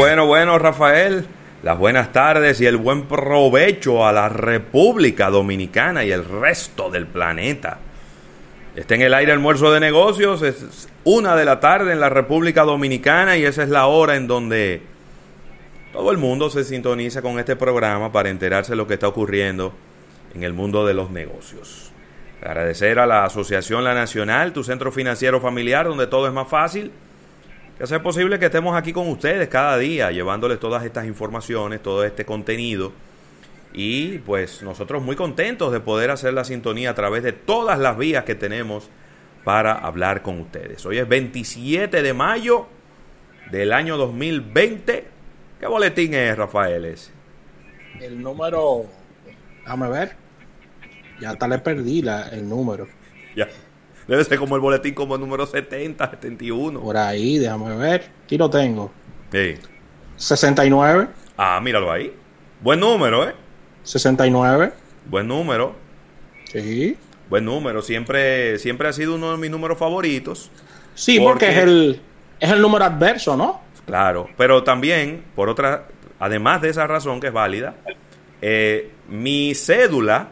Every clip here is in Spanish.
Bueno, bueno, Rafael. Las buenas tardes y el buen provecho a la República Dominicana y el resto del planeta. Está en el aire almuerzo de negocios, es una de la tarde en la República Dominicana y esa es la hora en donde todo el mundo se sintoniza con este programa para enterarse de lo que está ocurriendo en el mundo de los negocios. Agradecer a la Asociación La Nacional, tu centro financiero familiar, donde todo es más fácil. Que hacer posible que estemos aquí con ustedes cada día, llevándoles todas estas informaciones, todo este contenido. Y pues nosotros muy contentos de poder hacer la sintonía a través de todas las vías que tenemos para hablar con ustedes. Hoy es 27 de mayo del año 2020. ¿Qué boletín es, Rafael? Ese? El número, déjame ver. Ya hasta le perdí la, el número. Ya. Debe ser como el boletín como el número 70, 71. Por ahí, déjame ver. Aquí lo tengo. Sí. 69. Ah, míralo ahí. Buen número, ¿eh? 69. Buen número. Sí. Buen número. Siempre, siempre ha sido uno de mis números favoritos. Sí, porque, es, el, es el número adverso, ¿no? Claro. Pero también, por otra, además de esa razón que es válida, eh, mi cédula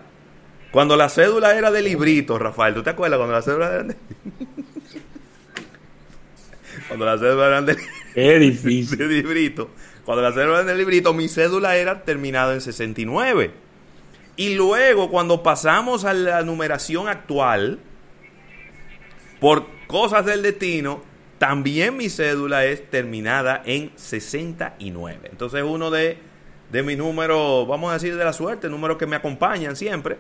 cuando la cédula era de librito, Rafael, ¿tú te acuerdas cuando la cédula era de... cuando la cédula era de... Qué difícil. de librito. Cuando la cédula era de librito, mi cédula era terminada en 69. Y luego, cuando pasamos a la numeración actual, por cosas del destino, también mi cédula es terminada en 69. Entonces, uno de, de mis números, vamos a decir de la suerte, números que me acompañan siempre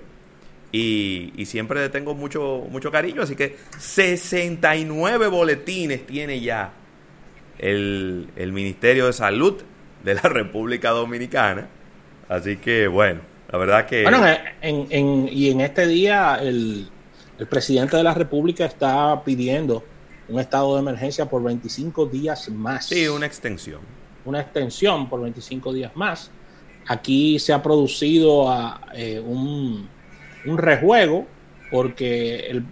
y, siempre le tengo mucho, mucho cariño. Así que 69 boletines tiene ya el, Ministerio de Salud de la República Dominicana. Así que bueno, la verdad que... Bueno, en, y en este día el, el presidente de la República está pidiendo un estado de emergencia por 25 días más. Sí, una extensión. Una extensión por 25 días más. Aquí se ha producido a, eh, un un rejuego, porque el,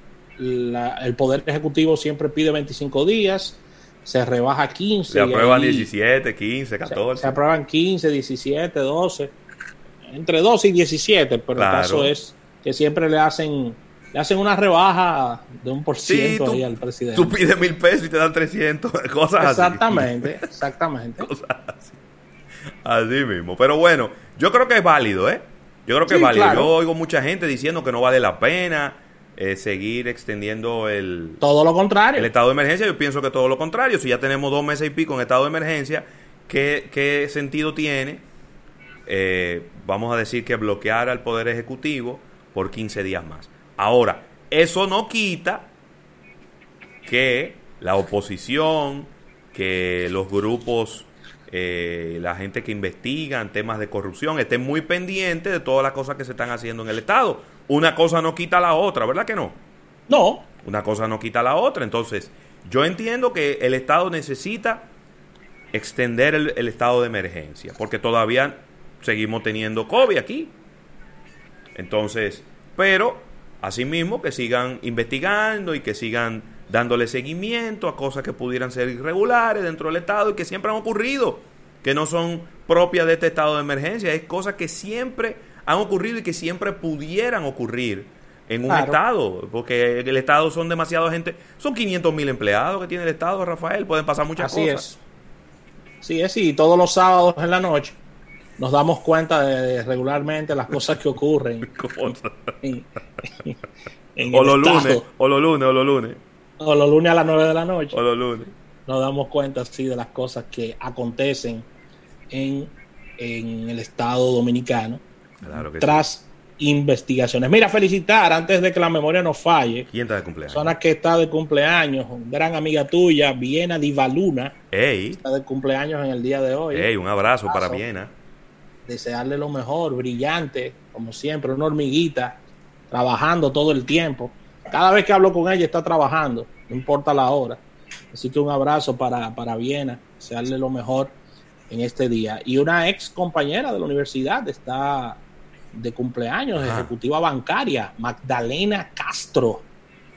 el Poder Ejecutivo siempre pide 25 días, se rebaja 15. Se aprueban 17, 15, 14. Se, aprueban 15, 17, 12, entre 12 y 17, pero el caso es que siempre le hacen le hacen una rebaja de un por ciento ahí al presidente. Tú pides mil pesos y te dan 300, cosas exactamente, así. Exactamente, Cosas así. Así mismo. Pero bueno, yo creo que es válido, ¿eh? Yo creo que vale. Yo oigo mucha gente diciendo que no vale la pena eh, seguir extendiendo el... Todo lo contrario. El estado de emergencia. Yo pienso que todo lo contrario. Si ya tenemos dos meses y pico en estado de emergencia, ¿qué, qué sentido tiene, eh, vamos a decir, que bloquear al Poder Ejecutivo por 15 días más? Ahora, eso no quita que la oposición, que los grupos eh, la gente que investiga en temas de corrupción esté muy pendiente de todas las cosas que se están haciendo en el Estado. Una cosa no quita la otra, ¿verdad que no? No. Una cosa no quita la otra. Entonces, yo entiendo que el Estado necesita extender el, el estado de emergencia, porque todavía seguimos teniendo COVID aquí. Entonces, pero asimismo que sigan investigando y que sigan dándole seguimiento a cosas que pudieran ser irregulares dentro del Estado y que siempre han ocurrido, que no son propias de este estado de emergencia, es cosas que siempre han ocurrido y que siempre pudieran ocurrir en un Estado, porque el Estado son demasiada gente, son 500 mil empleados que tiene el Estado, Rafael, pueden pasar muchas Así cosas. Es. Sí, es, y todos los sábados en la noche nos damos cuenta de, regularmente las cosas que ocurren. o los lunes, o los lunes, o los lunes. O los lunes a las 9 de la noche. O los lunes. Nos damos cuenta, sí, de las cosas que acontecen en, el Estado Dominicano. Claro que tras investigaciones. Mira, felicitar antes de que la memoria nos falle. ¿Quién está de cumpleaños? Persona que está de cumpleaños, gran amiga tuya, Viena Divaluna. Ey. Está de cumpleaños en el día de hoy. Ey, un abrazo, para Viena. Desearle lo mejor, brillante, como siempre, una hormiguita, trabajando todo el tiempo. Cada vez que hablo con ella está trabajando, no importa la hora. Así que un abrazo para, para Viena, desearle lo mejor en este día. Y una ex compañera de la universidad está de cumpleaños, ejecutiva bancaria, Magdalena Castro.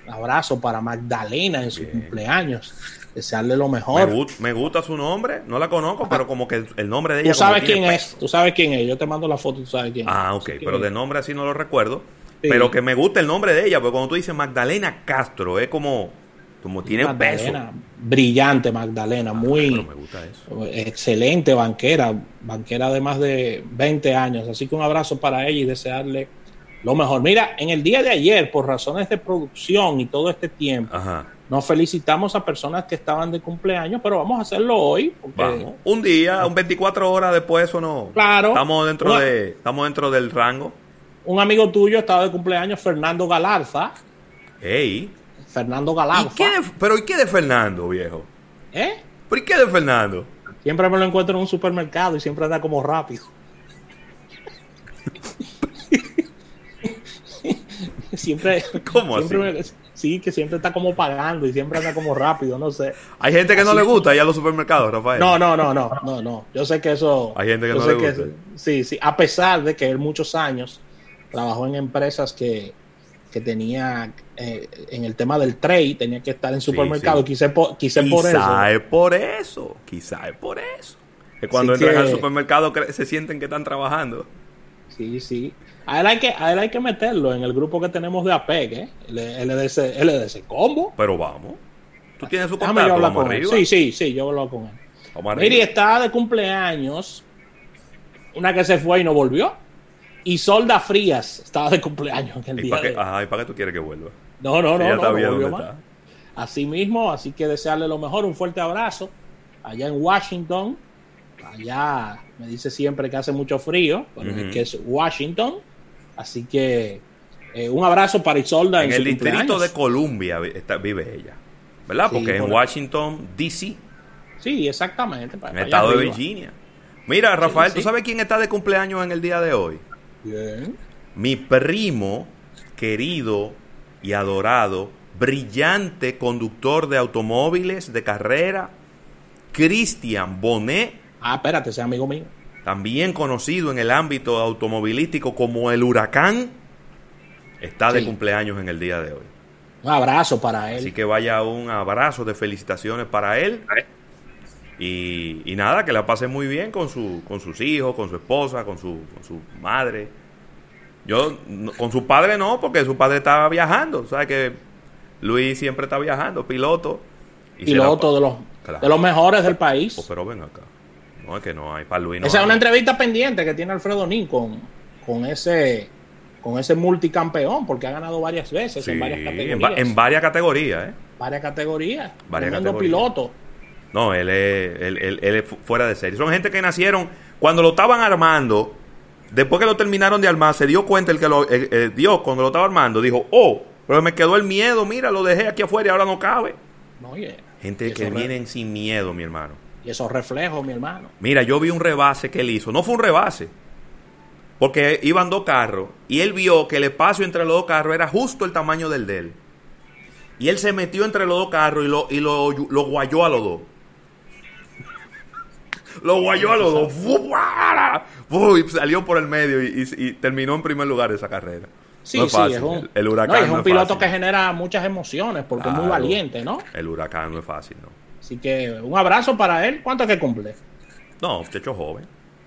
Un abrazo para Magdalena en su cumpleaños. desearle lo mejor. Me, gu- me gusta su nombre, no la conozco, pero como que el nombre de ella. Tú sabes quién peso. es, tú sabes quién es. Yo te mando la foto, tú sabes quién es. Ah, ok, pero de nombre así no lo recuerdo. Sí. Pero que me gusta el nombre de ella, porque cuando tú dices Magdalena Castro, es como, como tiene peso. Magdalena, brillante Magdalena, muy Pero me gusta eso. excelente banquera, banquera de más de 20 años. Así que un abrazo para ella y desearle lo mejor. Mira, en el día de ayer, por razones de producción y todo este tiempo, Ajá. nos felicitamos a personas que estaban de cumpleaños, pero vamos a hacerlo hoy. Porque, Vamos. Un día, un 24 horas después, eso no. Claro. Estamos dentro de, estamos dentro del rango. Un amigo tuyo estaba de cumpleaños, Fernando Galarza. Ey. Fernando ¿Y Galarza. qué de- pero ¿y qué de Fernando, viejo? ¿Eh? ¿Pero y qué de Fernando? Siempre me lo encuentro en un supermercado y siempre anda como rápido. siempre. ¿Cómo siempre así? me- sí, que siempre está como pagando y siempre anda como rápido, no sé. Hay gente que no le gusta ir a los supermercados, Rafael. No, no, no, no, no, no. Yo sé que eso. Hay gente que no le gusta. sí, sí. A pesar de que él muchos años trabajó en empresas que, que tenía eh, en el tema del trade, tenía que estar en supermercado. sí. Quise, po- quise por eso. Quizá es por eso. Quizá es por eso. Que cuando Así entran que- al supermercado se sienten que están trabajando. Sí, sí. A él, hay que, a él hay que meterlo en el grupo que tenemos de APEC, ¿eh? LDC, LDC Combo. Pero vamos. Tú tienes su yo contacto, hablar vamos con él. arriba. Sí, sí, sí, yo hablo con él. Miri está de cumpleaños. Una que se fue y no volvió. Y Solda Frías estaba de cumpleaños en el ¿Y día de ajá, ¿y para qué tú quieres que vuelva? No, no, no, Ella no, está no bien está. Así mismo, así que desearle lo mejor, un fuerte abrazo. Allá en Washington, allá me dice siempre que hace mucho frío, pero es que es Washington. Así que eh, un abrazo para Isolda en, En el distrito de Columbia está- vive ella. ¿Verdad? Sí, Porque en por- Washington, D.C., Sí, exactamente. para- en el estado de. Virginia. Mira, Rafael, sí. ¿tú sabes quién está de cumpleaños en el día de hoy? Bien. Mi primo, querido y adorado, brillante conductor de automóviles de carrera, Christian Bonet, Ah, espérate, ese amigo mío. también conocido en el ámbito automovilístico como el huracán, está de cumpleaños en el día de hoy. Un abrazo para él. Así que vaya un abrazo de felicitaciones para él. Y, y nada, que la pase muy bien con, su, con sus hijos, con su esposa, con su, con su madre. Yo, no- con su padre no, porque su padre estaba viajando. ¿Sabes que Luis siempre está viajando, piloto. y Piloto de los, Claro. de los mejores del país. Oh, pero ven acá. No, es que no hay para Luis. No Esa es una entrevista pendiente que tiene Alfredo Nin con, con ese con ese multicampeón, porque ha ganado varias veces Sí, en varias en, categorías. va- en varias categorías, ¿eh? varias categorías. Varias Tremendo categorías. piloto. No, él es, él, él- él es fu- fuera de serie. Son gente que nacieron cuando lo estaban armando. Después que lo terminaron de armar, se dio cuenta el que lo eh, eh, Dios cuando lo estaba armando dijo, oh, pero me quedó el miedo, mira, lo dejé aquí afuera y ahora no cabe. No, oye, Gente que vienen sin miedo, mi hermano. Y esos reflejos, mi hermano. Mira, yo vi un rebase que él hizo. No fue un rebase. Porque iban dos carros. Y él vio que el espacio entre los dos carros era justo el tamaño del de él. Y él se metió entre los dos carros y lo, y lo, lo guayó a los dos. Lo guayó a los dos. ¡Fu! ¡Buah! ¡Fu! Y salió por el medio y, y- y terminó en primer lugar esa carrera. Sí, No es sí, es un, El- huracán no, y es no un es piloto fácil. que genera muchas emociones porque es muy valiente, ¿no? El huracán no es fácil, ¿no? Así que un abrazo para él. ¿Cuánto es que cumple? No, muchacho joven.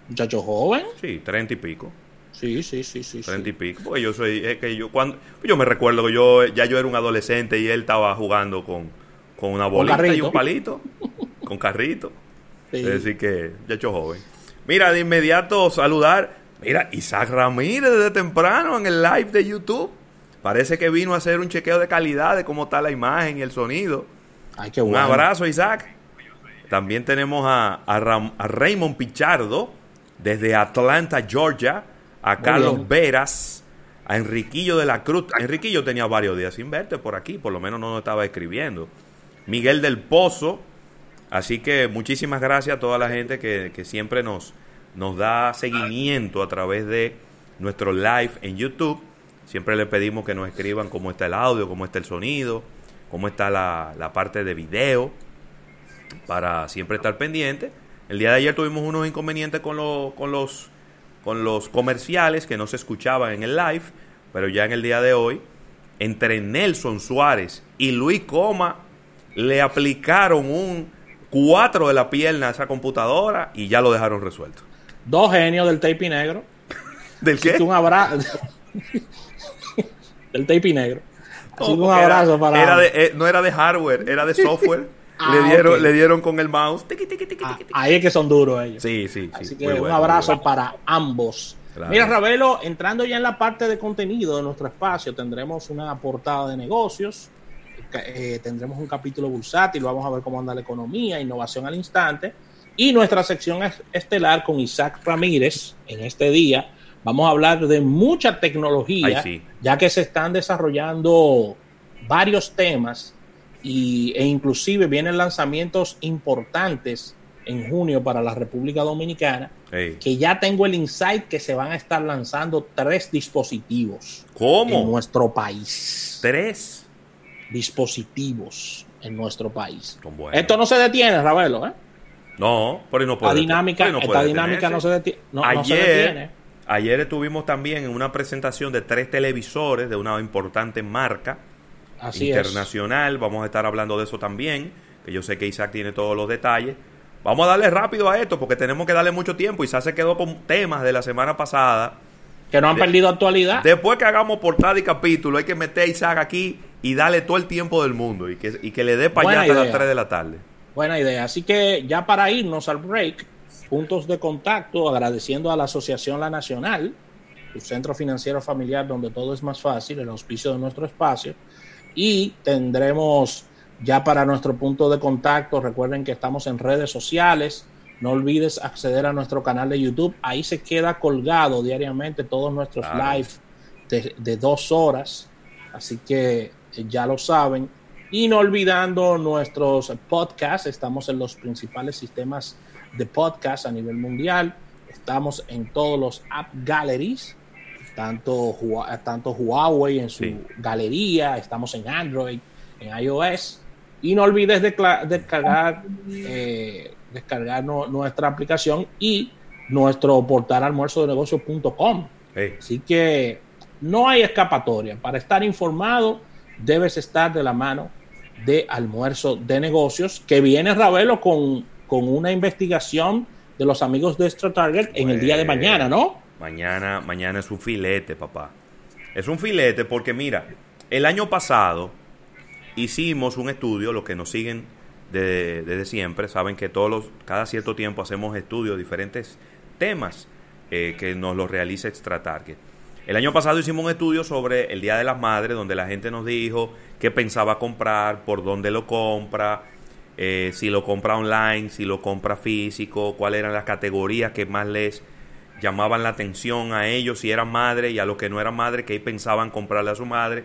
Muchacho joven. Sí, treinta y pico. Sí, sí, sí, sí. sí. Treinta y pico. Porque yo soy, es que yo cuando, yo me recuerdo que yo ya yo era un adolescente y él estaba jugando con, con una bolita y carrito. un palito, con carrito. Sí. Es decir que ya hecho joven. Mira, de inmediato saludar, mira, Isaac Ramírez desde temprano en el live de YouTube. Parece que vino a hacer un chequeo de calidad de cómo está la imagen y el sonido. Ay, qué Un abrazo, Isaac. También tenemos a, a, Ram- a Raymond Pichardo desde Atlanta, Georgia. A Muy Carlos bien. Veras. A Enriquillo de la Cruz. Enriquillo tenía varios días sin verte por aquí. Por lo menos no nos estaba escribiendo. Miguel del Pozo. Así que muchísimas gracias a toda la gente que, que siempre nos, nos da seguimiento a través de nuestro live en YouTube. Siempre le pedimos que nos escriban cómo está el audio, cómo está el sonido, cómo está la, la parte de video, para siempre estar pendiente. El día de ayer tuvimos unos inconvenientes con, lo- con, los, con los comerciales que no se escuchaban en el live, pero ya en el día de hoy, entre Nelson Suárez y Luis Coma, le aplicaron un 4 de la pierna a esa computadora y ya lo dejaron resuelto. Dos genios del tape negro. ¿Del qué? un abrazo. del tape negro. Un era- abrazo para. era de- eh, no era de hardware, era de software. Ah, le, dieron, le dieron con el mouse. Tiqui, tiqui, tiqui, Ah, ahí es que son duros ellos. Sí, sí, sí. Así que un bueno, abrazo bueno. para ambos. Claro. Mira, Ravelo, entrando ya en la parte de contenido de nuestro espacio, tendremos una portada de negocios, eh, tendremos un capítulo bursátil, vamos a ver cómo anda la economía, innovación al instante, y nuestra sección es- estelar con Isaac Ramírez en este día. Vamos a hablar de mucha tecnología, Ay, sí. ya que se están desarrollando varios temas y, e inclusive vienen lanzamientos importantes en junio para la República Dominicana que ya tengo el insight que se van a estar lanzando tres dispositivos en nuestro país. Tres. Dispositivos en nuestro país. Esto no se detiene, Ravelo, ¿eh? No, pero no puede. La dinámica, no esta dinámica no se, detenerse. deti- no- no se ayer, detiene. ayer estuvimos también en una presentación de tres televisores de una importante marca Así es. internacional. Vamos a estar hablando de eso también, que yo sé que Isaac tiene todos los detalles. Vamos a darle rápido a esto porque tenemos que darle mucho tiempo. Isaac se quedó con temas de la semana pasada. Que no han de- perdido actualidad. Después que hagamos portada y capítulo, hay que meter a Isaac aquí y darle todo el tiempo del mundo y que, y que le dé para allá hasta las idea. 3 de la tarde. Buena idea. Así que ya para irnos al break, puntos de contacto, agradeciendo a la Asociación La Nacional, su centro financiero familiar donde todo es más fácil, el auspicio de nuestro espacio. Y tendremos ya para nuestro punto de contacto, recuerden que estamos en redes sociales. No olvides acceder a nuestro canal de YouTube. Ahí se queda colgado diariamente todos nuestros Claro. live de, de dos horas. Así que ya lo saben. Y no olvidando nuestros podcasts, estamos en los principales sistemas de podcast a nivel mundial. Estamos en todos los app galleries, tanto, tanto Huawei en su Sí. galería, estamos en Android, en iOS. Y no olvides descargar, eh, descargar no- nuestra aplicación y nuestro portal almuerzodenegocios.com. Ey, Así que no hay escapatoria. Para estar informado, debes estar de la mano de Almuerzo de Negocios, que viene Ravelo con, con una investigación de los amigos de Extra Target en el día de mañana, ¿no? Mañana, mañana es un filete, papá. Es un filete porque mira, el año pasado hicimos un estudio, los que nos siguen de- desde siempre saben que todos los, cada cierto tiempo hacemos estudios de diferentes temas eh, que nos los realiza Extra Target. El año pasado hicimos un estudio sobre el Día de las Madres, donde la gente nos dijo qué pensaba comprar, por dónde lo compra, eh, si lo compra online, si lo compra físico, cuáles eran las categorías que más les llamaban la atención a ellos, si eran madres y a los que no eran madres, que pensaban comprarle a su madre,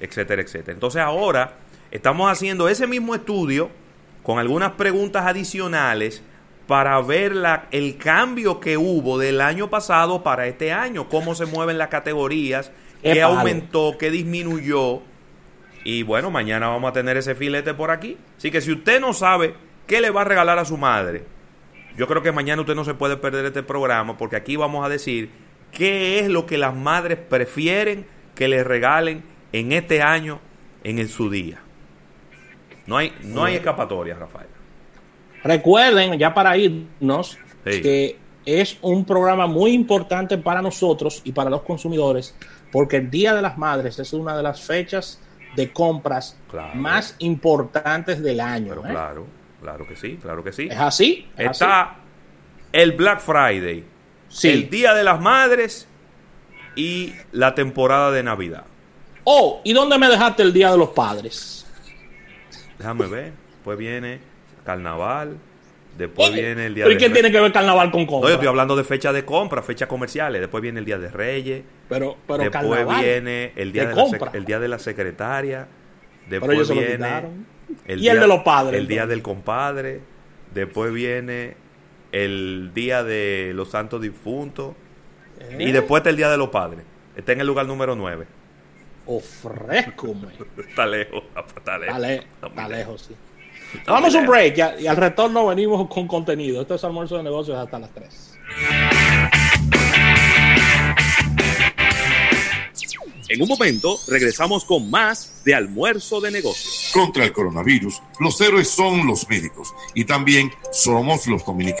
etcétera, etcétera. Entonces ahora estamos haciendo ese mismo estudio con algunas preguntas adicionales para ver la- el cambio que hubo del año pasado para este año, cómo se mueven las categorías, Qué aumentó, qué disminuyó. Y bueno, mañana vamos a tener ese filete por aquí. Así que si usted no sabe qué le va a regalar a su madre, yo creo que mañana usted no se puede perder este programa porque aquí vamos a decir qué es lo que las madres prefieren que les regalen en este año en el, su día. No hay, no hay escapatoria, Rafael. Recuerden, ya para irnos, que es un programa muy importante para nosotros y para los consumidores, porque el Día de las Madres es una de las fechas de compras Claro. más importantes del año. Pero ¿eh? claro, claro que sí, claro que sí. ¿Es así? ¿Es así? Está el Black Friday, Sí. el Día de las Madres y la temporada de Navidad. Oh, ¿y dónde me dejaste el Día de los Padres? Déjame ver. Después viene Carnaval. Después viene el Día ¿Pero de y qué tiene que ver carnaval con No, yo compra? estoy hablando de fecha de compra, fechas comerciales. Después viene el Día de Reyes. Pero, pero después carnaval. viene el día de de, la, compra. el día de la secretaria. Pero Después ellos se lo viene quitaron. el Y el día- de los padres, El día entonces. del compadre. Después viene el día de los santos difuntos. ¿Eh? Y después está el día de los padres. Está en el lugar número 9. Ofrezco, me. Está lejos, está lejos. Está, le- Está lejos. lejos, sí. Vamos a un break y, a- y al retorno venimos con contenido. Esto es almuerzo de negocios hasta las 3. En un momento regresamos con más de almuerzo de negocios. Contra el coronavirus, los héroes son los médicos y también somos los dominicanos.